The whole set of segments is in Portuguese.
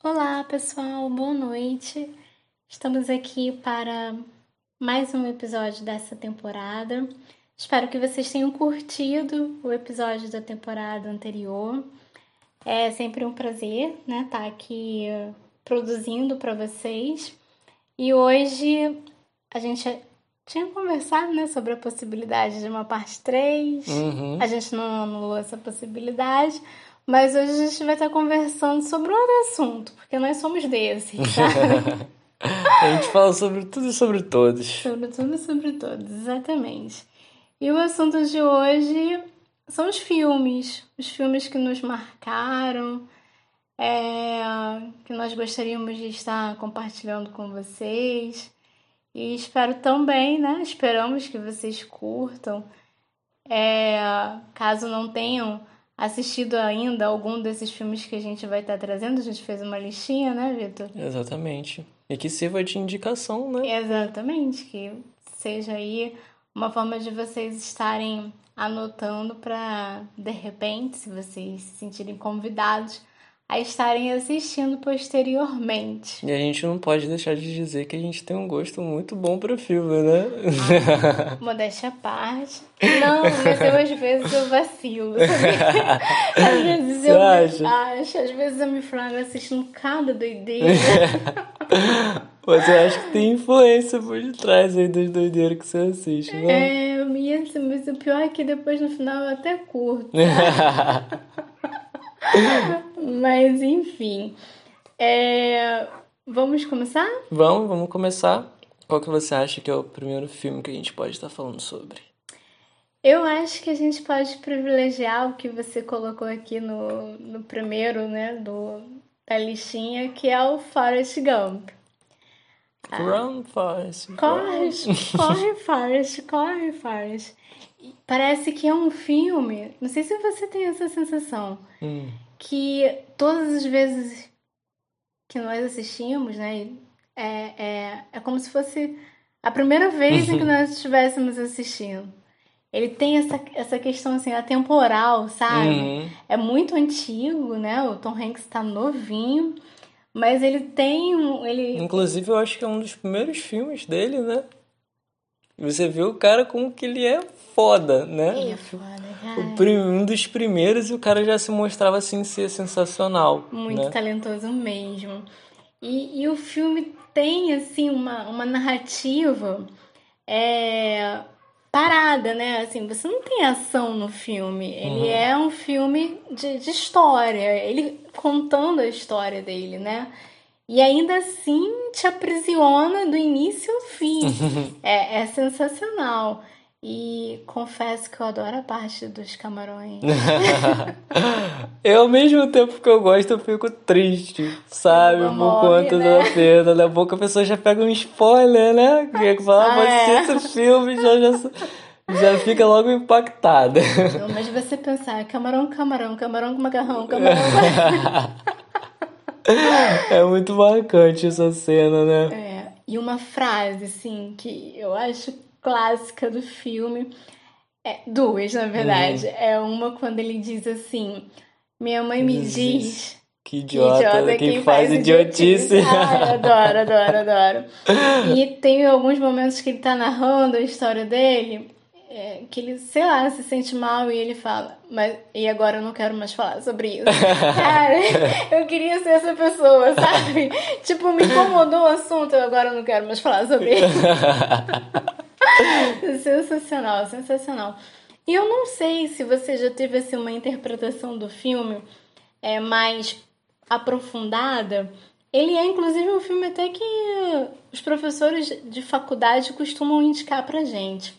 Olá, pessoal, boa noite. Estamos aqui para mais um episódio dessa temporada. Espero que vocês tenham curtido o episódio da temporada anterior. É sempre um prazer, né, estar tá aqui produzindo para vocês. E hoje a gente tinha conversado, né, sobre a possibilidade de uma parte 3. Uhum. A gente não anulou essa possibilidade, mas hoje a gente vai estar conversando sobre outro assunto, porque nós somos desses, tá? a gente fala sobre tudo e sobre todos. Sobre tudo e sobre todos, exatamente. E o assunto de hoje são os filmes, os filmes que nos marcaram, é, que nós gostaríamos de estar compartilhando com vocês. E espero também, né? Esperamos que vocês curtam. É, caso não tenham assistido ainda algum desses filmes que a gente vai estar trazendo, a gente fez uma listinha, né, Vitor? Exatamente. E que sirva de indicação, né? Exatamente, que seja aí uma forma de vocês estarem anotando para, de repente, se vocês se sentirem convidados, a estarem assistindo posteriormente. E a gente não pode deixar de dizer que a gente tem um gosto muito bom para filme, né? Ah, modéstia à parte. Não, mas eu às vezes eu vacilo. às vezes eu acho, às vezes eu me flago assistindo cada doideira. Você acha que tem influência por detrás aí das doideiras que você assiste, né? É, mas o pior é que depois no final eu até curto. Mas enfim. É... Vamos começar? Vamos, vamos começar. Qual que você acha que é o primeiro filme que a gente pode estar falando sobre? Eu acho que a gente pode privilegiar o que você colocou aqui no, no primeiro, né, do, da listinha, que é o Forrest Gump. Run, Forrest. Corre, corre, Forrest, corre, Forrest. Parece que é um filme, não sei se você tem essa sensação, hum. Que todas as vezes que nós assistimos, né, é, é, é como se fosse a primeira vez em que nós estivéssemos assistindo. Ele tem essa, essa questão assim, atemporal, sabe? Uhum. É muito antigo, né? O Tom Hanks está novinho, mas ele tem um. Ele... Inclusive, eu acho que é um dos primeiros filmes dele, né? Você vê o cara como que ele é foda, né? Ele é foda, cara. Um dos primeiros e o cara já se mostrava assim ser sensacional. Muito né? talentoso mesmo. E, e o filme tem, assim, uma, uma narrativa é, parada, né? Assim, você não tem ação no filme. Ele Uhum. é um filme de, de história. Ele contando a história dele, né? E ainda assim te aprisiona do início ao fim. é, é sensacional. E confesso que eu adoro a parte dos camarões. eu, ao mesmo tempo que eu gosto, eu fico triste, sabe? Por morre, conta né? da perda. Daqui a pouco a pessoa já pega um spoiler, né? Que fala, Ah, mas é. assista o filme já, já, já fica logo impactada. Não, mas você pensar, camarão, camarão, camarão com macarrão, camarão. É muito marcante essa cena, né? É, e uma frase, assim, que eu acho clássica do filme. É, duas, na verdade. É uma quando ele diz assim: Minha mãe me Diz diz. Que idiota, quem, faz idiotice. Ai, adoro, adoro, adoro. E tem alguns momentos que ele tá narrando a história dele, é, que ele, sei lá, se sente mal e ele fala, mas e agora eu não quero mais falar sobre isso. Cara, eu queria ser essa pessoa, sabe? Tipo, me incomodou o assunto, eu agora não quero mais falar sobre isso. sensacional, sensacional. E eu não sei se você já teve assim, uma interpretação do filme é, mais aprofundada. Ele é, inclusive, um filme até que os professores de faculdade costumam indicar pra gente.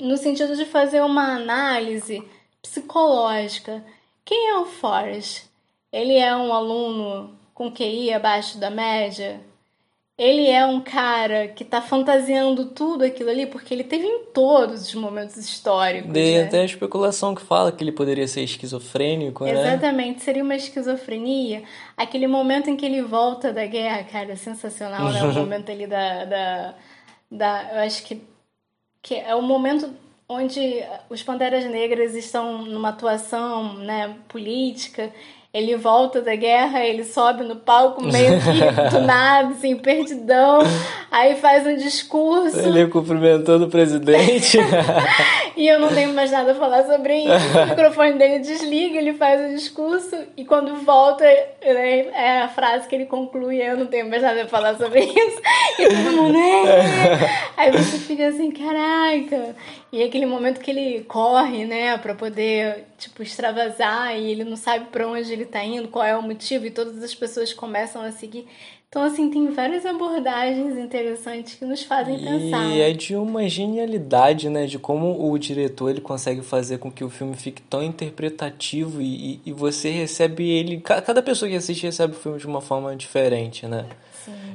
No sentido de fazer uma análise psicológica. Quem é o Forrest? Ele é um aluno com QI abaixo da média? Ele é um cara que tá fantasiando tudo aquilo ali, porque ele teve em todos os momentos históricos. Tem né? até a especulação que fala que ele poderia ser esquizofrênico, né? Exatamente, seria uma esquizofrenia. Aquele momento em que ele volta da guerra, cara, sensacional, né? O momento ali da, da, da. Eu acho que, que é o momento onde os Panteras Negras estão numa atuação né, política Ele volta da guerra, ele sobe no palco meio que do nada, assim, perdidão. Aí faz um discurso. Ele cumprimentando o presidente. e eu não tenho mais nada a falar sobre isso. O microfone dele desliga, ele faz o discurso e quando volta, né, é a frase que ele conclui: Eu não tenho mais nada a falar sobre isso. E todo mundo, é. Aí você fica assim, caraca. E é aquele momento que ele corre, né, pra poder, tipo, extravasar e ele não sabe pra onde ele tá indo, qual é o motivo, e todas as pessoas começam a seguir. Então, assim, tem várias abordagens interessantes que nos fazem e pensar. E é de uma genialidade, né? De como o diretor ele consegue fazer com que o filme fique tão interpretativo e, e você recebe ele. Cada pessoa que assiste recebe o filme de uma forma diferente, né?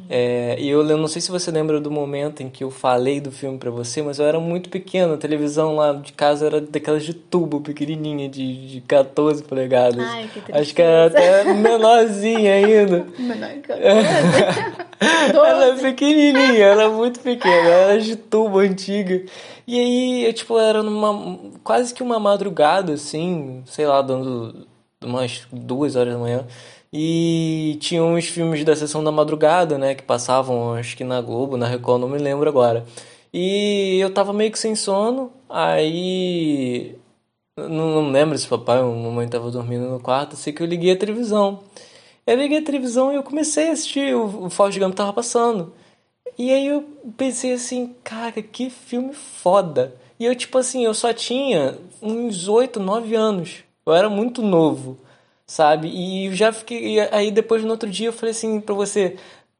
É, e eu, não sei se você lembra do momento em que eu falei do filme para você, mas eu era muito pequeno, a televisão lá de casa era daquelas de tubo, pequenininha, de, de 14 polegadas. Ai, que tristeza. Acho que era até menorzinha ainda. Menor que Ela é pequenininha, ela é muito pequena, ela é de tubo antiga. E aí, eu, tipo, era numa quase que uma madrugada, assim, sei lá, dando umas duas horas da manhã. E tinha uns filmes da sessão da madrugada, né? Que passavam, acho que na Globo, na Record, não me lembro agora. E eu tava meio que sem sono, aí. Não, não lembro se papai ou mamãe tava dormindo no quarto, sei que eu liguei a televisão. Eu liguei a televisão e eu comecei a assistir, o, Forrest Gump tava passando. E aí eu pensei assim, cara, que filme foda. E eu, tipo assim, eu só tinha uns 8, 9 anos. Eu era muito novo sabe? E já fiquei. Aí depois no outro dia eu falei assim pra você: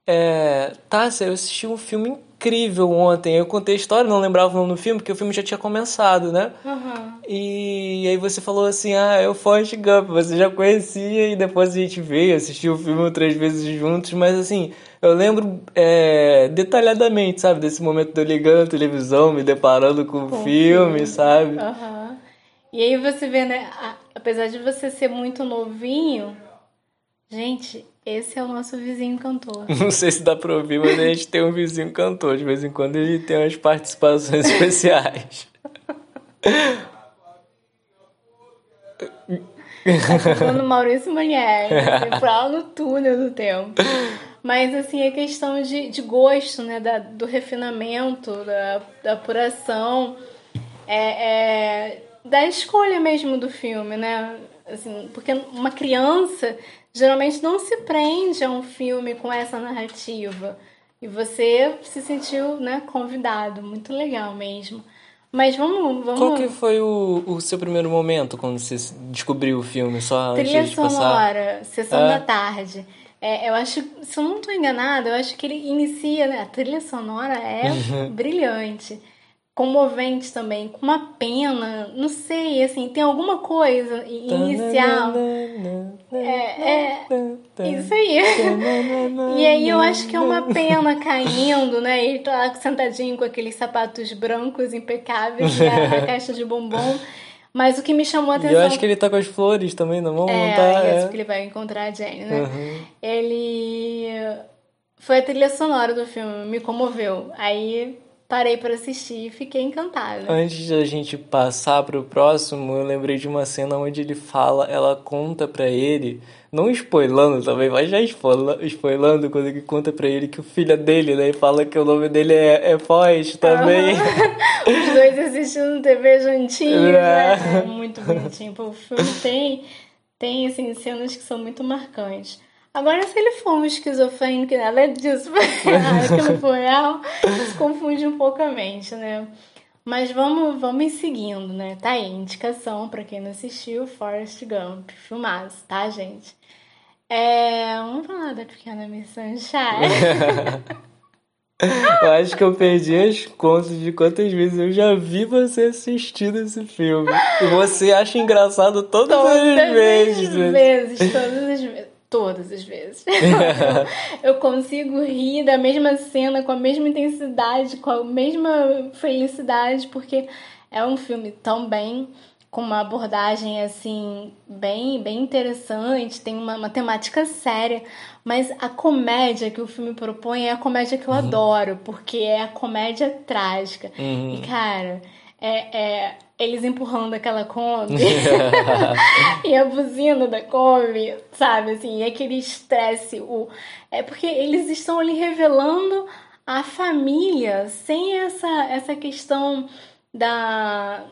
é, Tássia, eu assisti um filme incrível ontem. Eu contei a história, não lembrava o nome do filme, porque o filme já tinha começado, né? Uhum. E aí você falou assim: ah, é o Forrest Gump. Você já conhecia e depois a gente veio, assistiu o filme três vezes juntos, mas assim. Eu lembro é, detalhadamente, sabe, desse momento de eu ligando a televisão, me deparando com o filme, sabe? Uhum. E aí você vê, né? Apesar de você ser muito novinho, gente, esse é o nosso vizinho cantor. Não sei se dá pra ouvir, mas a gente tem um vizinho cantor. De vez em quando ele tem umas participações especiais. Tá no Maurício Manieri, lá no túnel do tempo. Mas, assim, a questão de, de gosto, né? Da, do refinamento, da, da apuração. É, é, da escolha mesmo do filme, né? Assim, porque uma criança geralmente não se prende a um filme com essa narrativa. E você se sentiu, né, convidado. Muito legal mesmo. Mas vamos, vamos... Qual que foi o, o seu primeiro momento quando você descobriu o filme? Só Trilha antes de sonora, passar? sessão é? da tarde. É, eu acho, se eu não estou enganada, eu acho que ele inicia, né? A trilha sonora é brilhante comovente também, com uma pena, não sei, assim, tem alguma coisa inicial. É, é isso aí. e aí eu acho que é uma pena caindo, né? Ele tá lá sentadinho com aqueles sapatos brancos impecáveis, a, a caixa de bombom. Mas o que me chamou a atenção. E eu acho que ele tá com as flores também na mão. É, tá, é isso que ele vai encontrar a Jane, né? Uhum. Ele. Foi a trilha sonora do filme, me comoveu. Aí parei para assistir e fiquei encantada. Antes de a gente passar pro próximo, eu lembrei de uma cena onde ele fala, ela conta para ele, não spoilando também, mas já spoilando quando ele conta para ele que o filho é dele, né? E fala que o nome dele é, é Foz também. Os dois assistindo TV juntinhos, é. né? É muito bonitinho. o filme tem, tem assim, cenas que são muito marcantes. Agora, se ele for um esquizofrênico, nada disso, aquilo foi real, se confunde um pouco a mente, né? Mas vamos, vamos seguindo, né? Tá aí, indicação para quem não assistiu, Forrest Gump, filmaço, tá, gente? É, vamos falar da Pequena Miss Sunshine. eu acho que eu perdi as contas de quantas vezes eu já vi você assistindo esse filme. E você acha engraçado todas, todas as vezes. Todas as vezes, todas todas as vezes. eu, consigo rir da mesma cena com a mesma intensidade, com a mesma felicidade, porque é um filme tão bem com uma abordagem assim bem bem interessante, tem uma, uma temática séria, mas a comédia que o filme propõe é a comédia que eu uhum. adoro, porque é a comédia trágica. Uhum. E cara, é, é, eles empurrando aquela Kombi e a buzina da Kombi, sabe? Assim, e aquele estresse. O... É porque eles estão ali revelando a família sem essa, essa questão da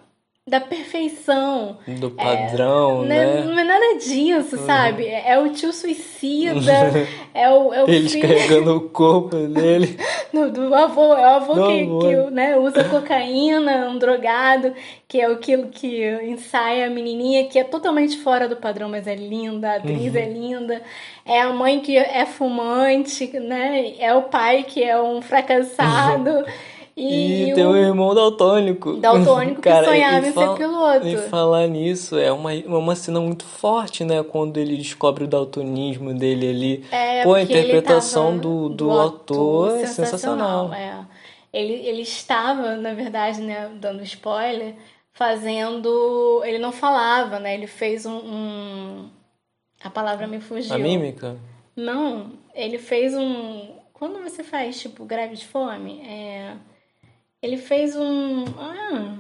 da perfeição. Do padrão, é, né? Não é nada disso, uhum. sabe? É o tio suicida, é o, é o Eles filho... carregando o corpo dele. do, do avô, é o avô do que, avô. que né, usa cocaína, um drogado, que é aquilo que ensaia a menininha, que é totalmente fora do padrão, mas é linda, a atriz uhum. é linda. É a mãe que é fumante, né? É o pai que é um fracassado. E, e tem o... um irmão daltônico. Daltônico que sonhava em ser piloto. E falar nisso, é uma, uma cena muito forte, né? Quando ele descobre o daltonismo dele ali. É, Pô, a interpretação do, do, do autor é sensacional. É. Ele, ele estava, na verdade, né, dando spoiler, fazendo. Ele não falava, né? Ele fez um. um... A palavra me fugiu. A mímica? Não, ele fez um. Quando você faz, tipo, greve de fome, é ele fez um. Ah,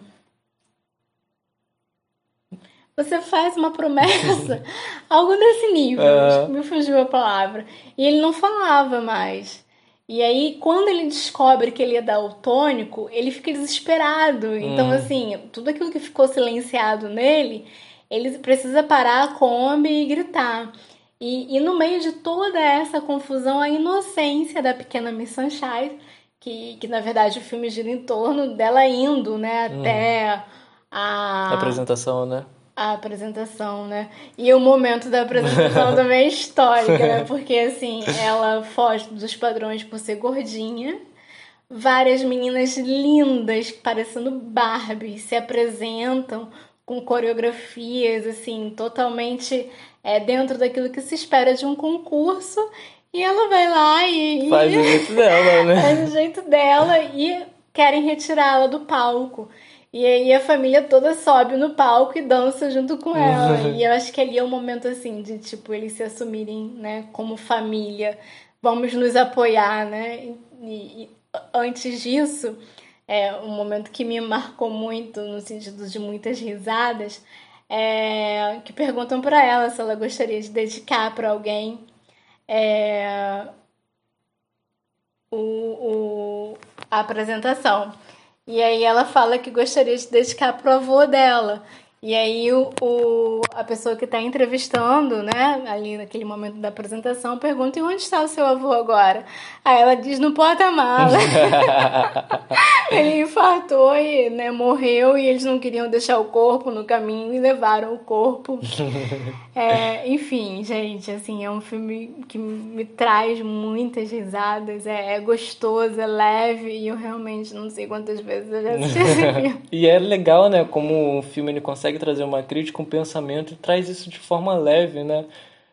você faz uma promessa, algo desse nível, é. me fugiu a palavra. E ele não falava mais. E aí, quando ele descobre que ele é daltônico, ele fica desesperado. Então, hum. assim, tudo aquilo que ficou silenciado nele, ele precisa parar a Kombi e gritar. E, e no meio de toda essa confusão, a inocência da pequena Miss Sunshine que, que na verdade o filme gira em torno dela indo, né, hum. até a... a apresentação, né? A apresentação, né? E o momento da apresentação também é histórica, né? Porque, assim, ela foge dos padrões por ser gordinha. Várias meninas lindas, parecendo Barbie, se apresentam com coreografias, assim, totalmente é, dentro daquilo que se espera de um concurso. E ela vai lá e. Faz o jeito dela, né? Faz o jeito dela e querem retirá-la do palco. E aí a família toda sobe no palco e dança junto com ela. e eu acho que ali é um momento assim de tipo eles se assumirem, né, como família. Vamos nos apoiar, né? E, e antes disso, é um momento que me marcou muito no sentido de muitas risadas, é que perguntam para ela se ela gostaria de dedicar para alguém é, o, o, a apresentação. E aí ela fala que gostaria de dedicar pro avô dela. E aí o, o a pessoa que está entrevistando, né, ali naquele momento da apresentação, pergunta: e onde está o seu avô agora? Aí ela diz: no porta-mala. Ele infartou e né, morreu e eles não queriam deixar o corpo no caminho e levaram o corpo. É, enfim, gente, assim, é um filme que me traz muitas risadas, é, é gostoso, é leve e eu realmente não sei quantas vezes eu já assisti esse filme. e é legal, né, como o filme ele consegue trazer uma crítica, um pensamento e traz isso de forma leve, né?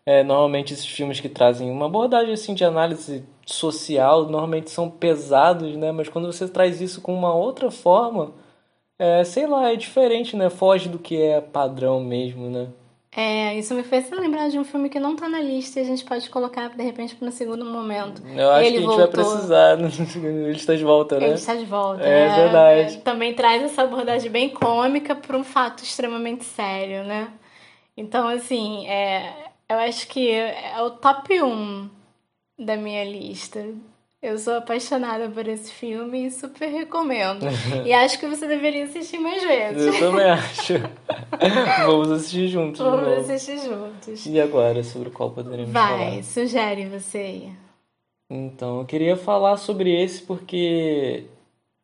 É, normalmente esses filmes que trazem uma abordagem assim de análise social normalmente são pesados, né? Mas quando você traz isso com uma outra forma, é, sei lá, é diferente, né? Foge do que é padrão mesmo, né? É, isso me fez lembrar de um filme que não tá na lista e a gente pode colocar de repente no segundo momento. Eu acho Ele que a gente voltou. vai precisar. Ele está de volta, né? Ele está de volta. É, é verdade. É, também traz essa abordagem bem cômica para um fato extremamente sério, né? Então, assim, é, eu acho que é o top 1 da minha lista. Eu sou apaixonada por esse filme e super recomendo. e acho que você deveria assistir mais vezes. Eu também acho. Vamos assistir juntos. Vamos assistir juntos. E agora, sobre qual poderíamos Vai, falar? Vai, sugere você. Então, eu queria falar sobre esse porque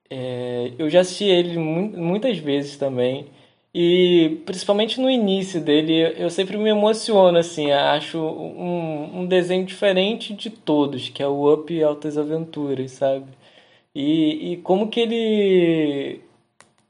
é, eu já assisti ele muitas vezes também. E principalmente no início dele, eu sempre me emociono, assim, acho um, um desenho diferente de todos, que é o Up Altas Aventuras, sabe? E, e como que ele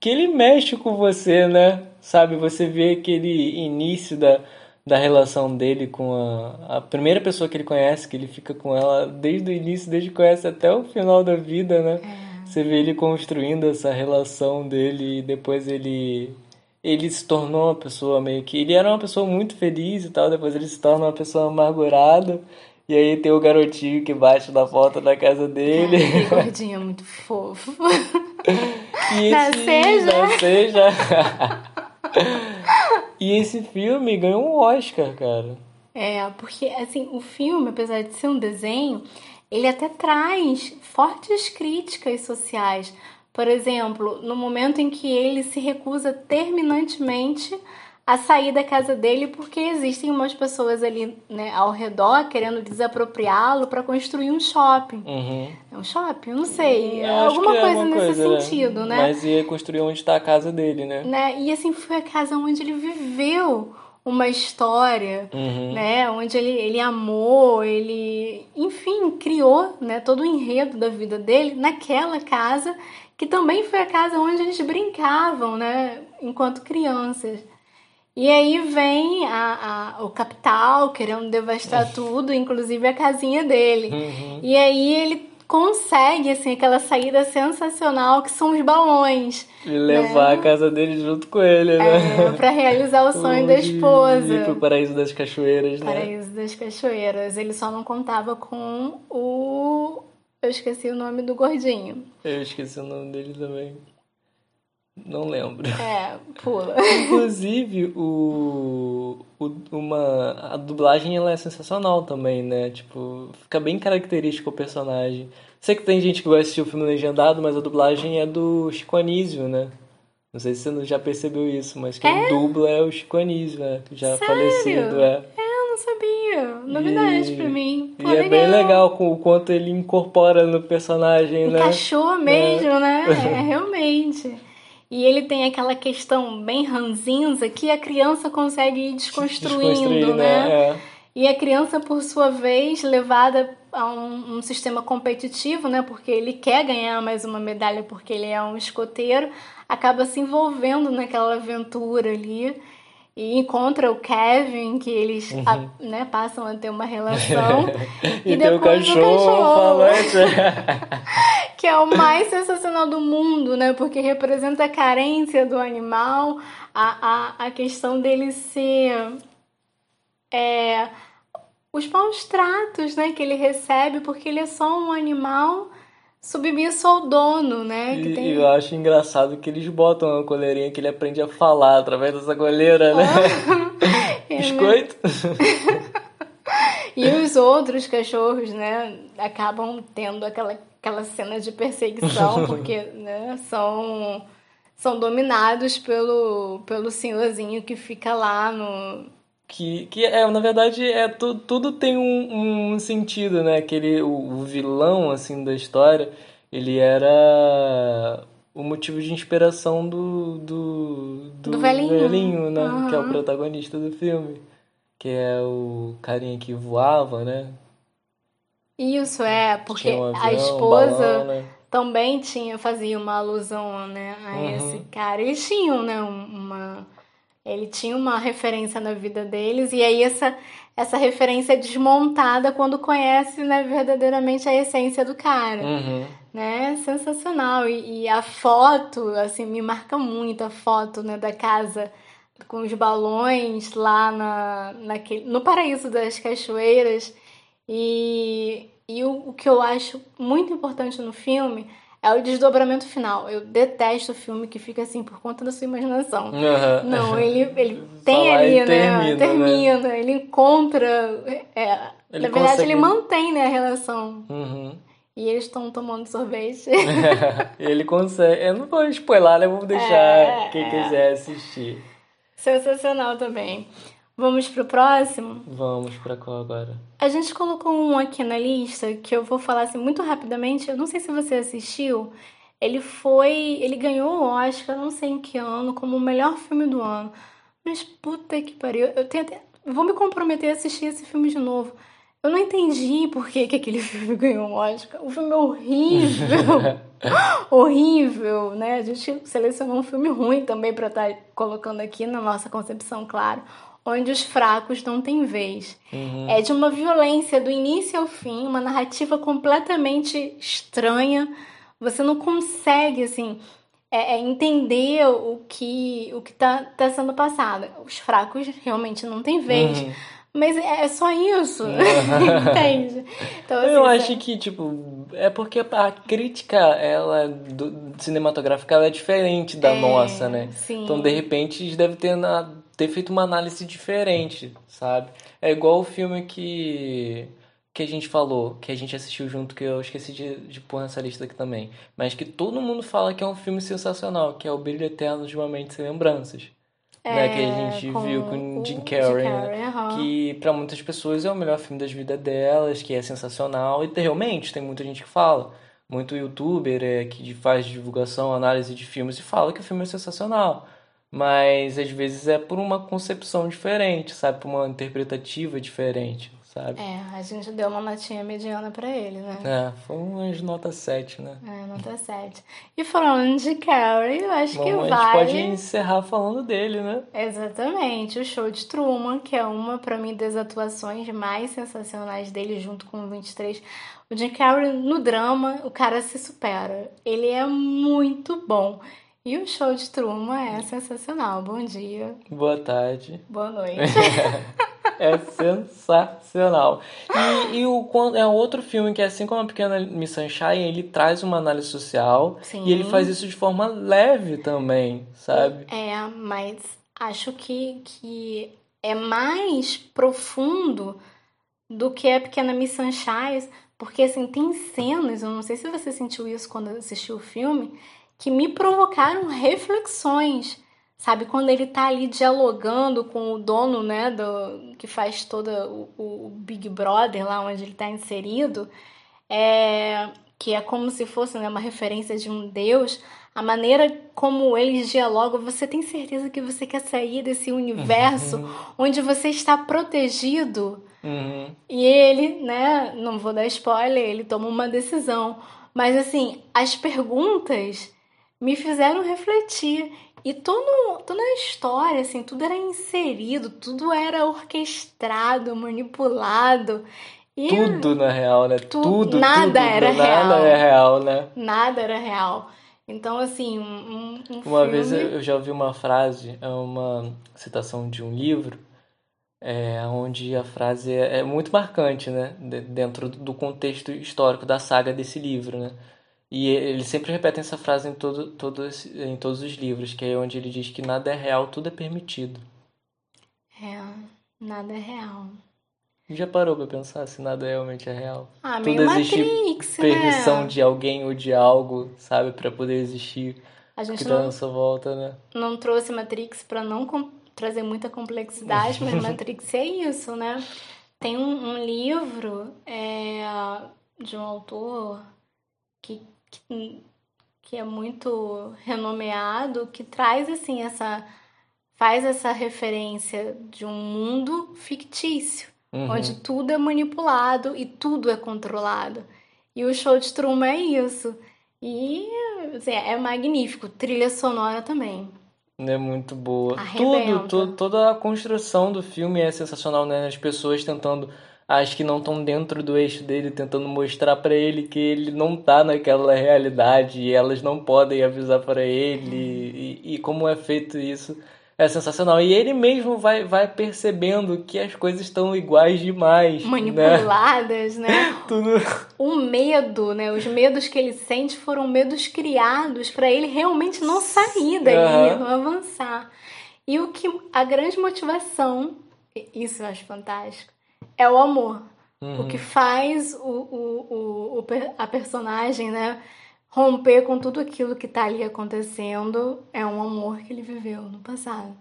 que ele mexe com você, né? Sabe, você vê aquele início da, da relação dele com a, a primeira pessoa que ele conhece, que ele fica com ela desde o início, desde que conhece até o final da vida, né? É. Você vê ele construindo essa relação dele e depois ele ele se tornou uma pessoa meio que. Ele era uma pessoa muito feliz e tal, depois ele se torna uma pessoa amargurada. E aí tem o garotinho que bate na porta da casa dele. É, gordinho é muito fofo. E esse, Nascer já. Nascer já. e esse filme ganhou um Oscar, cara. É, porque assim, o filme, apesar de ser um desenho, ele até traz fortes críticas sociais. Por exemplo, no momento em que ele se recusa terminantemente a sair da casa dele porque existem umas pessoas ali né, ao redor querendo desapropriá-lo para construir um shopping. Uhum. É um shopping? Não sei. Eu acho alguma que é coisa alguma nesse coisa, sentido, né? Mas ia construir onde está a casa dele, né? né? E assim, foi a casa onde ele viveu uma história, Uhum. né? Onde ele, ele amou, ele, enfim, criou né, todo o enredo da vida dele naquela casa, que também foi a casa onde eles brincavam, né? Enquanto crianças. E aí vem a, a- o capital querendo devastar tudo, inclusive a casinha dele. Uhum. E aí ele consegue, assim, aquela saída sensacional que são os balões. E levar a casa dele junto com ele, né? É, pra realizar o sonho da esposa. Ir pro paraíso das cachoeiras, né? Paraíso das Cachoeiras. Ele só não contava com o. Eu esqueci o nome do gordinho. Eu esqueci o nome dele também. Não lembro. É, pula. Inclusive, o, o- uma, a dublagem ela é sensacional também, né? Tipo, fica bem característico o personagem. Sei que tem gente que de assistir o filme legendado, mas a dublagem é do Chico Anísio, né? Não sei se você já percebeu isso, mas quem dubla é o Chico Anísio, né? Já Sério? falecido, é. Eu não sabia. Novidade E- pra mim. Pô, e é bem legal com o quanto ele incorpora no personagem, né? Encaixou mesmo, né? É, realmente. E ele tem aquela questão bem ranzinza que a criança consegue ir desconstruindo, Desconstruir, né? É. E a criança, por sua vez, levada a um, um sistema competitivo, né? Porque ele quer ganhar mais uma medalha porque ele é um escoteiro, acaba se envolvendo naquela aventura ali e encontra o Kevin, que eles a- né, passam a ter uma relação. E, tem o depois cachorro, falante. que é o mais sensacional do mundo, né? Porque representa a carência do animal, a, a, a questão dele ser. É, os maus tratos né, que ele recebe, porque ele é só um animal submisso ao dono, né? E, tem... eu acho engraçado que eles botam uma coleirinha que ele aprende a falar através dessa coleira, né? É, Biscoito. E os outros cachorros, né, acabam tendo aquela, aquela cena de perseguição, porque né, são, são dominados pelo, pelo senhorzinho que fica lá no. Que, que é, na verdade, é tu, tudo tem um, um sentido, né? Aquele, o, o vilão, assim, da história, ele era o motivo de inspiração do, do, Do velhinho. né? Que é o protagonista do filme. Que é o carinha que voava, né? Isso é, porque um a avião, um esposa balão, né? também tinha, fazia uma alusão né, a Uhum. esse cara. Eles tinham, né, um- uma. Ele tinha uma referência na vida deles, e aí essa, essa referência é desmontada quando conhece né, verdadeiramente a essência do cara. Uhum. né? Sensacional. E, e a foto, assim, me marca muito a foto, né, da casa com os balões lá na, naquele, no Paraíso das Cachoeiras. E, e o, o que eu acho muito importante no filme é o desdobramento final. Eu detesto o filme que fica assim por conta da sua imaginação. Uhum. Não, ele, ele tem ali, né? termina, né? termina, ele encontra. é, Ele na verdade, consegue- ele mantém né, a relação. Uhum. E eles estão tomando sorvete. ele consegue. Eu não vou spoiler, né? Vou deixar É, quem é. quiser assistir. Sensacional também. Vamos pro próximo? Vamos pra qual agora? A gente colocou um aqui na lista que eu vou falar assim muito rapidamente. Eu não sei se você assistiu. Ele foi. Ele ganhou o Oscar, não sei em que ano, como o melhor filme do ano. Mas puta que pariu. Eu tenho até. Vou me comprometer a assistir esse filme de novo. Eu não entendi por que, que aquele filme ganhou um Oscar. O filme é horrível. horrível, né? A gente selecionou um filme ruim também pra estar colocando aqui na nossa concepção, claro. Onde os fracos não têm vez. É de uma violência do início ao fim, uma narrativa completamente estranha. Você não consegue, assim, é, é entender o que o que tá, tá sendo passado. Os fracos realmente não têm vez. Uhum. Mas é só isso, entende? Então, assim, eu acho que, tipo, é porque a crítica, ela, do, cinematográfica, ela é diferente da é, nossa, né? Sim. Então, de repente, eles devem ter, na, ter feito uma análise diferente, sabe? É igual o filme que que a gente falou, que a gente assistiu junto, que eu esqueci de, de pôr nessa lista aqui também, mas que todo mundo fala que é um filme sensacional, que é O Brilho Eterno de uma Mente Sem Lembranças. É, né, que a gente com viu com Jim Carrey, né? uhum. que para muitas pessoas é o melhor filme das vidas delas, que é sensacional, e realmente tem muita gente que fala, muito youtuber é, que faz divulgação, análise de filmes e fala que o filme é sensacional. Mas às vezes é por uma concepção diferente, sabe? Por uma interpretativa diferente sabe? É, a gente deu uma notinha mediana para ele, né? É, foi umas nota 7, né? É, nota 7. E falando de Carrie, eu acho Bom, que vale... A gente pode encerrar falando dele, né? Exatamente, o show de Truman, que é uma, para mim, das atuações mais sensacionais dele, junto com o 23. O Jim Carrey, no drama, o cara se supera. Ele é muito bom. E o show de Truman é sensacional. Bom dia. Boa tarde. Boa noite. é sensacional. E, e, o, é outro filme que, assim como a Pequena Miss Sunshine, ele traz uma análise social Sim. e ele faz isso de forma leve também, sabe? É, mas acho que, que é mais profundo do que a Pequena Miss Sunshine, porque assim, tem cenas, eu não sei se você sentiu isso quando assistiu o filme, que me provocaram reflexões. Sabe, quando ele tá ali dialogando com o dono, né, do, que faz todo o, o Big Brother, lá onde ele tá inserido, é, que é como se fosse né, uma referência de um deus, a maneira como eles dialogam, você tem certeza que você quer sair desse universo uhum. onde você está protegido. Uhum. E ele, né, não vou dar spoiler, ele toma uma decisão. Mas assim, as perguntas me fizeram refletir. E todo, toda a história, assim, tudo era inserido, tudo era orquestrado, manipulado. E tudo na real, né? Tu, tudo, nada tudo, era nada real. Nada é real, né? Nada era real. Então, assim, um, um Uma filme... vez eu já ouvi uma frase, é uma citação de um livro, é, onde a frase é, é muito marcante, né? Dentro do contexto histórico da saga desse livro, né? E ele sempre repete essa frase em, todo, todo esse, em todos os livros, que é onde ele diz que nada é real, tudo é permitido. É, nada é real. Já parou pra pensar se nada realmente é real? Ah, tudo existe Matrix, permissão né? de alguém ou de algo, sabe, para poder existir. A gente que não, na sua volta, né? não trouxe Matrix para não trazer muita complexidade, mas Matrix é isso, né? Tem um, um livro é, de um autor que que, que é muito renomeado, que traz assim essa faz essa referência de um mundo fictício, Uhum. onde tudo é manipulado e tudo é controlado. E o show de Truman é isso. E assim, é magnífico, trilha sonora também. É muito boa. Arrebenta. Tudo, tudo, toda a construção do filme é sensacional, né? As pessoas tentando acho que não estão dentro do eixo dele, tentando mostrar para ele que ele não tá naquela realidade e elas não podem avisar para ele e, e, como é feito isso é sensacional. E ele mesmo vai, vai percebendo que as coisas estão iguais demais. né? Manipuladas, né? né? Tudo. O medo, né? Os medos que ele sente foram medos criados para ele realmente não sair dali, Uhum. não avançar. E o que a grande motivação, isso eu acho fantástico, é o amor. Uhum. O que faz o, o, o, a personagem, né, romper com tudo aquilo que tá ali acontecendo é um amor que ele viveu no passado.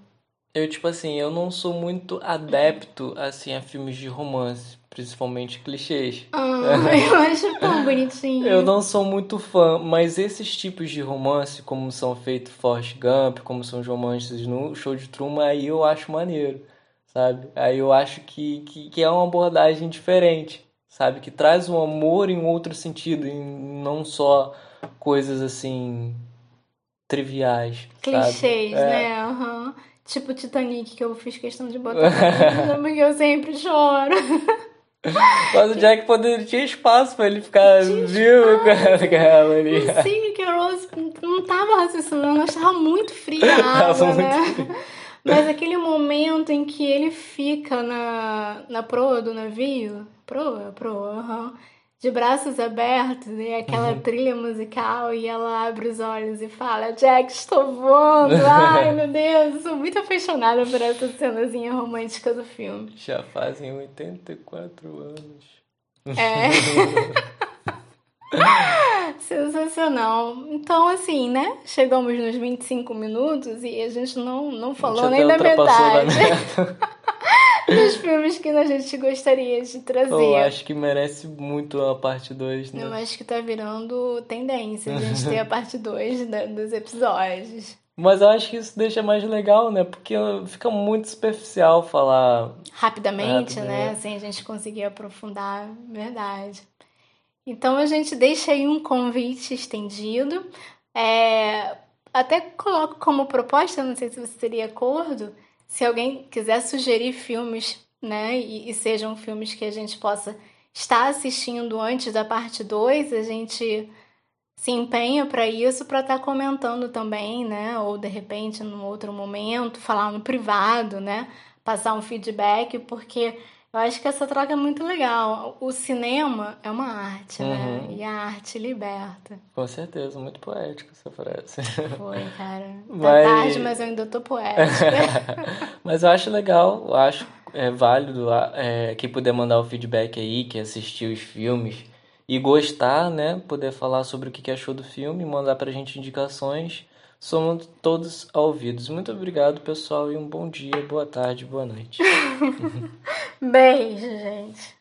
Eu, tipo assim, eu não sou muito adepto, assim, a filmes de romance, principalmente clichês. Ah, eu acho tão bonitinho. Eu não sou muito fã, mas esses tipos de romance, como são feitos Forrest Gump, como são os romances no Show de Truman, aí eu acho maneiro, sabe? Aí eu acho que, que, que é uma abordagem diferente, sabe? Que traz o amor em outro sentido, em não só coisas assim triviais, sabe? Clichês, É. né? Aham. Tipo Titanic, que eu fiz questão de botar, porque eu sempre choro. Mas o Jack poderia tinha espaço pra ele ficar vivo com ela ali. Sim, que a Rose não tava raciocinando, ela estava muito fria a Tava muito né? fria. Mas aquele momento em que ele fica na, na proa do navio, proa, proa, uhum, de braços abertos, e aquela uhum. trilha musical, e ela abre os olhos e fala: Jack, estou voando! Ai, meu Deus, eu sou muito apaixonada por essa cenazinha romântica do filme. Já fazem 84 anos. É. Sensacional. Então, assim, né? Chegamos nos 25 minutos e a gente não, não falou nem da metade dos filmes que a gente gostaria de trazer. Eu acho que merece muito a parte 2, né? Eu acho que tá virando tendência a gente ter a parte 2 dos episódios. Mas eu acho que isso deixa mais legal, né? Porque fica muito superficial falar. Rapidamente, né? Assim a gente conseguir aprofundar, verdade. Então a gente deixa aí um convite estendido. É, até coloco como proposta, não sei se você teria acordo, se alguém quiser sugerir filmes, né, e, e sejam filmes que a gente possa estar assistindo antes da parte 2, a gente se empenha para isso, para estar tá comentando também, né, ou de repente num outro momento, falar no privado, né, passar um feedback, porque eu acho que essa troca é muito legal. O cinema é uma arte, né? uhum. né? E a arte liberta. Com certeza, muito poético essa frase. Foi, cara. Tá mas... tarde, mas eu ainda tô poética. mas eu acho legal, eu acho é, válido é, quem puder mandar o feedback aí, que assistiu os filmes e gostar, né? Poder falar sobre o que achou do filme, mandar pra gente indicações. Somos todos ouvidos. Muito obrigado, pessoal, e um bom dia, boa tarde, boa noite. Beijo, gente.